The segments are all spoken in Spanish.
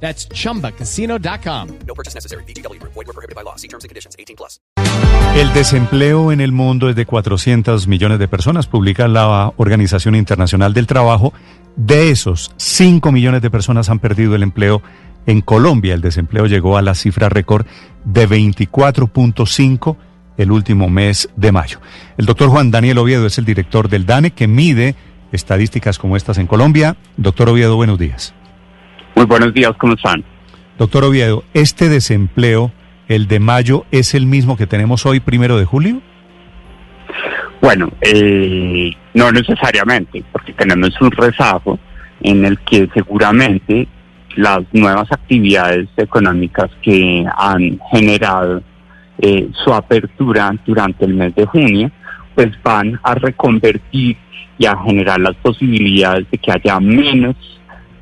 That's chumbacasino.com. No purchase necessary. BGW. Void were prohibited by law. See terms and conditions. 18 plus. El desempleo en el mundo es de 400 millones de personas, publica la Organización Internacional del Trabajo. De esos, 5 millones de personas han perdido el empleo en Colombia. El desempleo llegó a la cifra récord de 24.5 el último mes de mayo. El doctor Juan Daniel Oviedo es el director del DANE que mide estadísticas como estas en Colombia. Doctor Oviedo, buenos días. Muy buenos días, ¿cómo están? Doctor Oviedo, ¿este desempleo, el de mayo, es el mismo que tenemos hoy, primero de julio? Bueno, eh, no necesariamente, porque tenemos un rezago en el que seguramente las nuevas actividades económicas que han generado eh, su apertura durante el mes de junio, pues van a reconvertir y a generar las posibilidades de que haya menos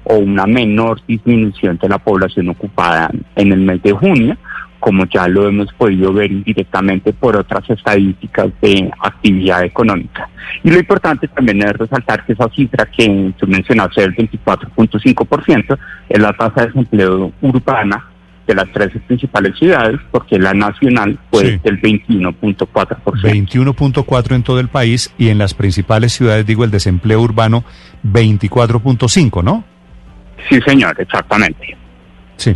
o una menor disminución de la población ocupada en el mes de junio, como ya lo hemos podido ver indirectamente por otras estadísticas de actividad económica. Y lo importante también es resaltar que esa cifra que tú mencionaste del 24.5% es la tasa de desempleo urbana de las tres principales ciudades, porque la nacional fue Sí. del 21.4%. 21.4 en todo el país y en las principales ciudades, digo, el desempleo urbano 24.5, ¿no? Sí, señor, exactamente. Sí.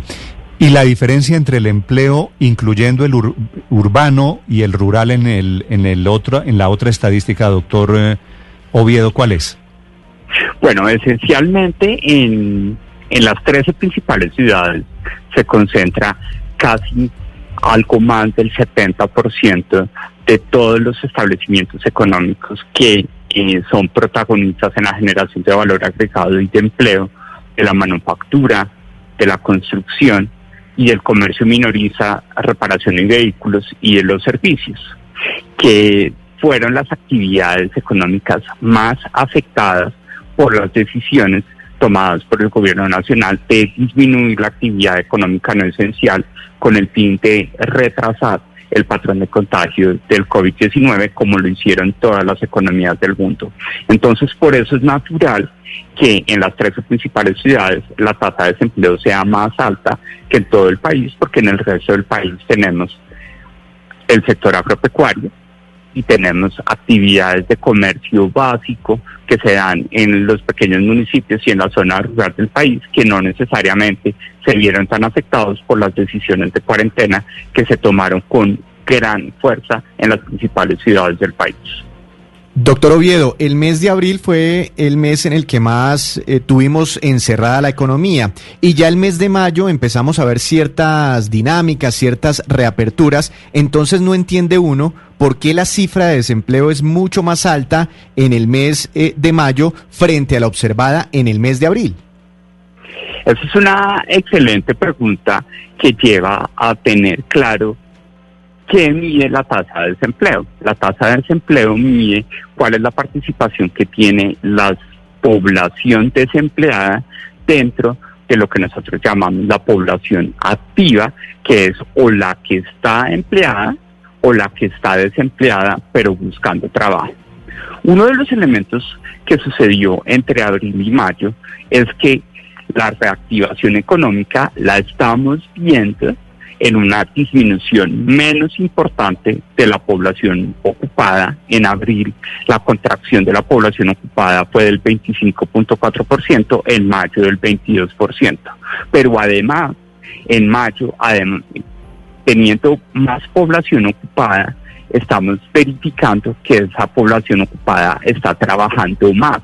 ¿Y la diferencia entre el empleo, incluyendo el ur- urbano y el rural en el en el otro en la otra estadística, doctor eh, Oviedo, cuál es? Bueno, esencialmente en, en las 13 principales ciudades se concentra casi algo más del 70% de todos los establecimientos económicos que eh, son protagonistas en la generación de valor agregado y de empleo, de la manufactura, de la construcción y del comercio minoriza, reparación de vehículos y de los servicios, que fueron las actividades económicas más afectadas por las decisiones tomadas por el gobierno nacional de disminuir la actividad económica no esencial con el fin de retrasar el patrón de contagio del COVID-19 como lo hicieron todas las economías del mundo. Entonces, por eso es natural que en las tres principales ciudades la tasa de desempleo sea más alta que en todo el país, porque en el resto del país tenemos el sector agropecuario y tenemos actividades de comercio básico que se dan en los pequeños municipios y en la zona rural del país que no necesariamente se vieron tan afectados por las decisiones de cuarentena que se tomaron con gran fuerza en las principales ciudades del país. Doctor Oviedo, el mes de abril fue el mes en el que más eh, tuvimos encerrada la economía y ya el mes de mayo empezamos a ver ciertas dinámicas, ciertas reaperturas, entonces no entiende uno por qué la cifra de desempleo es mucho más alta en el mes eh, de mayo frente a la observada en el mes de abril. Esa es una excelente pregunta que lleva a tener claro qué mide la tasa de desempleo. La tasa de desempleo mide cuál es la participación que tiene la población desempleada dentro de lo que nosotros llamamos la población activa, que es o la que está empleada o la que está desempleada pero buscando trabajo. Uno de los elementos que sucedió entre abril y mayo es que la reactivación económica la estamos viendo en una disminución menos importante de la población ocupada. En abril, la contracción de la población ocupada fue del 25.4%, en mayo del 22%. Pero además, en mayo, teniendo más población ocupada, estamos verificando que esa población ocupada está trabajando más.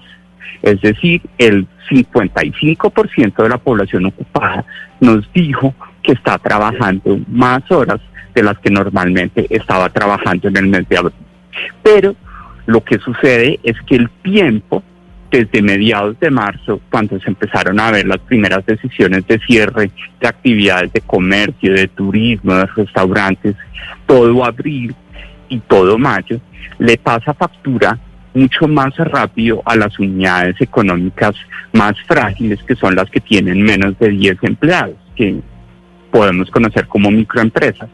Es decir, el 55% de la población ocupada nos dijo que está trabajando más horas de las que normalmente estaba trabajando en el mes de abril. Pero lo que sucede es que el tiempo desde mediados de marzo, cuando se empezaron a ver las primeras decisiones de cierre de actividades de comercio, de turismo, de restaurantes, todo abril y todo mayo, le pasa factura mucho más rápido a las unidades económicas más frágiles, que son las que tienen menos de 10 empleados, que podemos conocer como microempresas.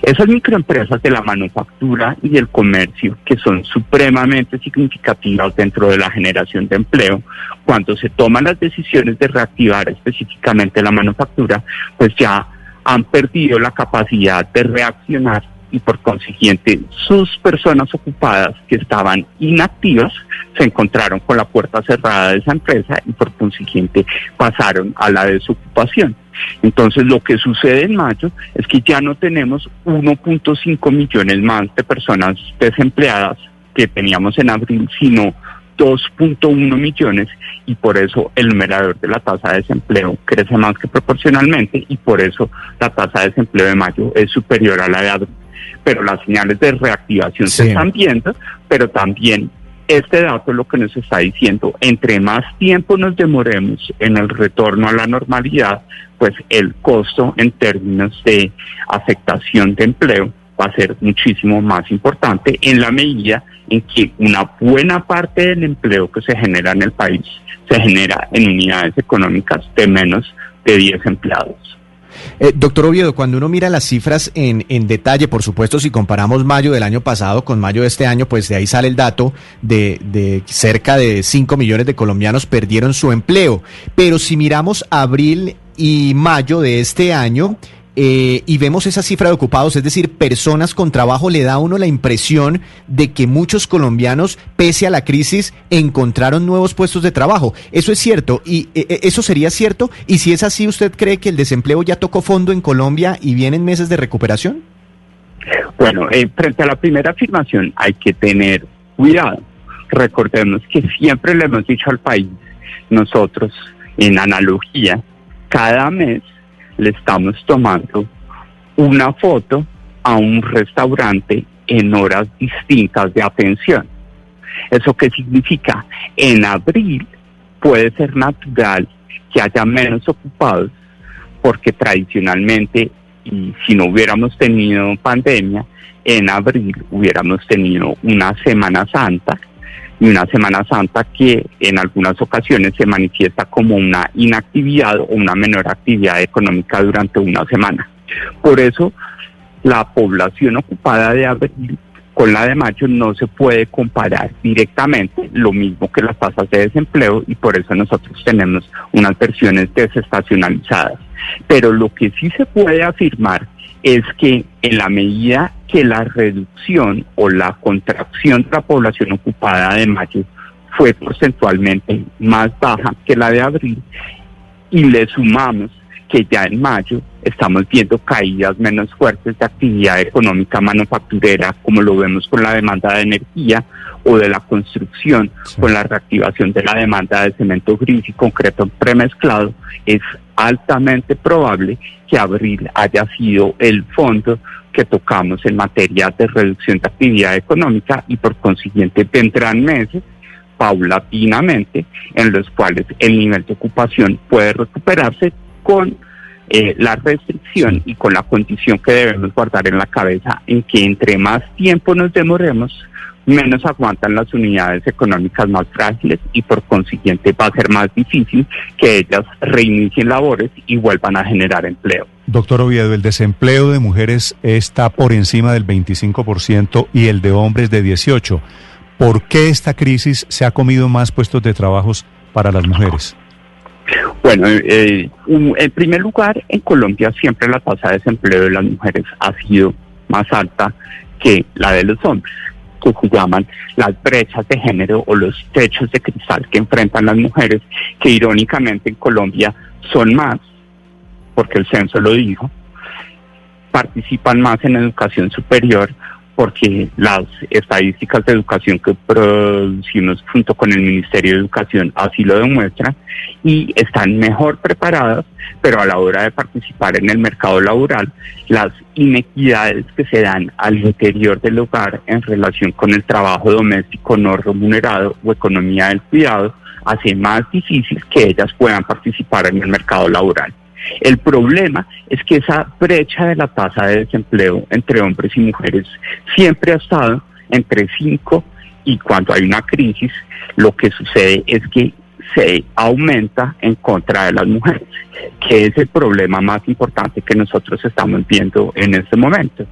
Esas microempresas de la manufactura y el comercio, que son supremamente significativas dentro de la generación de empleo, cuando se toman las decisiones de reactivar específicamente la manufactura, pues ya han perdido la capacidad de reaccionar y por consiguiente sus personas ocupadas que estaban inactivas se encontraron con la puerta cerrada de esa empresa y por consiguiente pasaron a la desocupación. Entonces lo que sucede en mayo es que ya no tenemos 1.5 millones más de personas desempleadas que teníamos en abril, sino 2.1 millones y por eso el numerador de la tasa de desempleo crece más que proporcionalmente y por eso la tasa de desempleo de mayo es superior a la de abril. Pero las señales de reactivación se están viendo, pero también este dato lo que nos está diciendo, entre más tiempo nos demoremos en el retorno a la normalidad, pues el costo en términos de afectación de empleo va a ser muchísimo más importante en la medida en que una buena parte del empleo que se genera en el país se genera en unidades económicas de menos de 10 empleados. Eh, doctor Oviedo, cuando uno mira las cifras en, en, detalle, por supuesto, si comparamos mayo del año pasado con mayo de este año, pues de ahí sale el dato de, de cerca de 5 millones de colombianos perdieron su empleo. Pero si miramos abril y mayo de este año, eh, y vemos esa cifra de ocupados, es decir, personas con trabajo, le da a uno la impresión de que muchos colombianos, pese a la crisis, encontraron nuevos puestos de trabajo. Eso es cierto, y eh, eso sería cierto. Y si es así, ¿usted cree que el desempleo ya tocó fondo en Colombia y vienen meses de recuperación? Bueno, eh, frente a la primera afirmación hay que tener cuidado. Recordemos que siempre le hemos dicho al país, nosotros, en analogía, cada mes le estamos tomando una foto a un restaurante en horas distintas de atención. ¿Eso qué significa? En abril puede ser natural que haya menos ocupados porque tradicionalmente, y si no hubiéramos tenido pandemia, en abril hubiéramos tenido una Semana Santa y una Semana Santa que en algunas ocasiones se manifiesta como una inactividad o una menor actividad económica durante una semana. Por eso, la población ocupada de abril con la de mayo no se puede comparar directamente, lo mismo que las tasas de desempleo y por eso nosotros tenemos unas versiones desestacionalizadas. Pero lo que sí se puede afirmar es que en la medida que la reducción o la contracción de la población ocupada de mayo fue porcentualmente más baja que la de abril y le sumamos que ya en mayo estamos viendo caídas menos fuertes de actividad económica manufacturera, como lo vemos con la demanda de energía o de la construcción, con la reactivación de la demanda de cemento gris y concreto premezclado, es altamente probable que abril haya sido el fondo que tocamos en materia de reducción de actividad económica y por consiguiente vendrán meses paulatinamente en los cuales el nivel de ocupación puede recuperarse con eh, la restricción y con la condición que debemos guardar en la cabeza en que entre más tiempo nos demoremos, menos aguantan las unidades económicas más frágiles y por consiguiente va a ser más difícil que ellas reinicien labores y vuelvan a generar empleo. Doctor Oviedo, el desempleo de mujeres está por encima del 25% y el de hombres de 18%. ¿Por qué esta crisis se ha comido más puestos de trabajos para las mujeres? Bueno, eh, en primer lugar, en Colombia siempre la tasa de desempleo de las mujeres ha sido más alta que la de los hombres, que se llaman las brechas de género o los techos de cristal que enfrentan las mujeres, que irónicamente en Colombia son más, porque el censo lo dijo, participan más en educación superior, porque las estadísticas de educación que producimos junto con el Ministerio de Educación así lo demuestran y están mejor preparadas, pero a la hora de participar en el mercado laboral, las inequidades que se dan al interior del hogar en relación con el trabajo doméstico no remunerado o economía del cuidado hace más difícil que ellas puedan participar en el mercado laboral. El problema es que esa brecha de la tasa de desempleo entre hombres y mujeres siempre ha estado entre 5 y cuando hay una crisis, lo que sucede es que se aumenta en contra de las mujeres, que es el problema más importante que nosotros estamos viendo en este momento.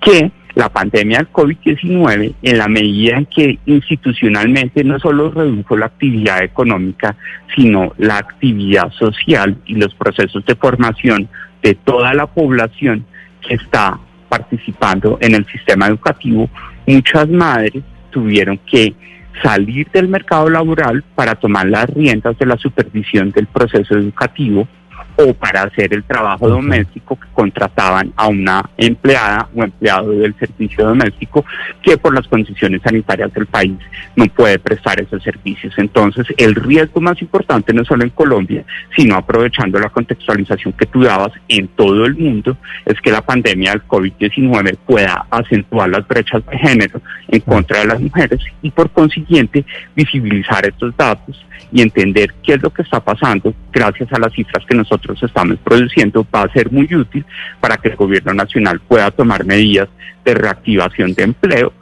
Que la pandemia del COVID-19, en la medida en que institucionalmente no solo redujo la actividad económica, sino la actividad social y los procesos de formación de toda la población que está participando en el sistema educativo, muchas madres tuvieron que salir del mercado laboral para tomar las riendas de la supervisión del proceso educativo o para hacer el trabajo doméstico que contrataban a una empleada o empleado del servicio doméstico que por las condiciones sanitarias del país no puede prestar esos servicios. Entonces, el riesgo más importante no solo en Colombia, sino aprovechando la contextualización que tú dabas en todo el mundo, es que la pandemia del COVID-19 pueda acentuar las brechas de género en contra de las mujeres y por consiguiente visibilizar estos datos y entender qué es lo que está pasando gracias a las cifras que nosotros estamos produciendo va a ser muy útil para que el gobierno nacional pueda tomar medidas de reactivación de empleo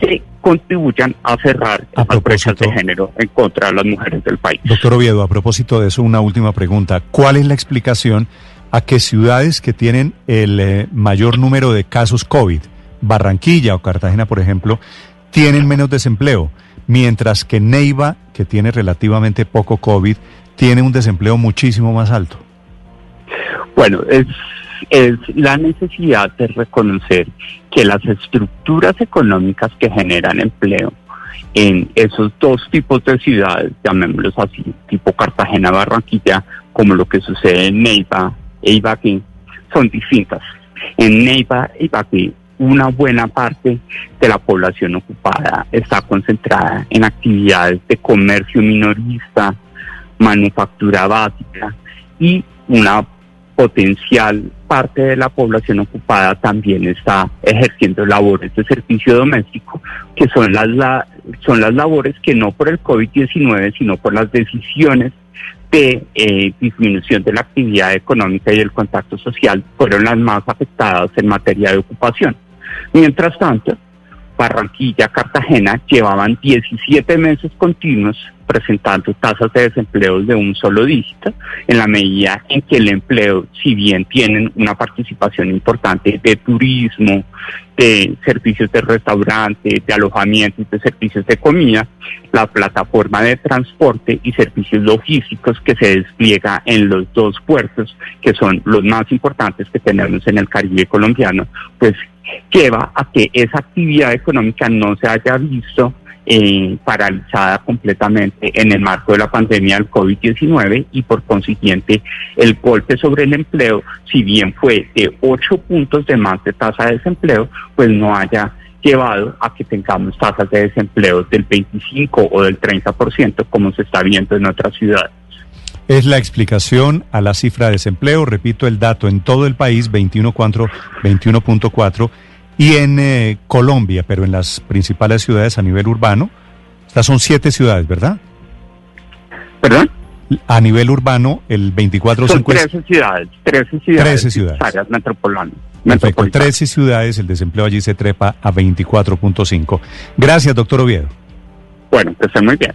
que contribuyan a cerrar A las brechas de género en contra de las mujeres del país. Doctor Oviedo, a propósito de eso, una última pregunta. ¿Cuál es la explicación a que ciudades que tienen el eh, mayor número de casos COVID, Barranquilla o Cartagena, por ejemplo, tienen menos desempleo, mientras que Neiva, que tiene relativamente poco COVID, tiene un desempleo muchísimo más alto? Bueno, es, es la necesidad de reconocer que las estructuras económicas que generan empleo en esos dos tipos de ciudades, llamémoslos así, tipo Cartagena, Barranquilla, como lo que sucede en Neiva e Ibagué, son distintas. En Neiva e Ibagué, una buena parte de la población ocupada está concentrada en actividades de comercio minorista, manufactura básica y una potencial parte de la población ocupada también está ejerciendo labores de servicio doméstico, que son las, la- son las labores que no por el COVID-19, sino por las decisiones de eh, disminución de la actividad económica y el contacto social fueron las más afectadas en materia de ocupación. Mientras tanto, Barranquilla, Cartagena llevaban 17 meses continuos presentando tasas de desempleo de un solo dígito, en la medida en que el empleo, si bien tienen una participación importante de turismo, de servicios de restaurante, de alojamiento y de servicios de comida, la plataforma de transporte y servicios logísticos que se despliega en los dos puertos, que son los más importantes que tenemos en el Caribe colombiano, pues lleva a que esa actividad económica no se haya visto eh, paralizada completamente en el marco de la pandemia del COVID-19 y por consiguiente el golpe sobre el empleo, si bien fue de 8 puntos de más de tasa de desempleo, pues no haya llevado a que tengamos tasas de desempleo del 25 o del 30% como se está viendo en otras ciudades. Es la explicación a la cifra de desempleo. Repito el dato, en todo el país 21.4, 21.4 y en eh, Colombia, pero en las principales ciudades a nivel urbano. Estas son siete ciudades, ¿verdad? ¿Perdón? A nivel urbano, el 24 Son 13 ciudades, 13 ciudades, 13 ciudades. áreas metropolanas. Perfecto, metropolitanas. 13 ciudades, el desempleo allí se trepa a 24.5. Gracias, doctor Oviedo. Bueno, que esté muy bien.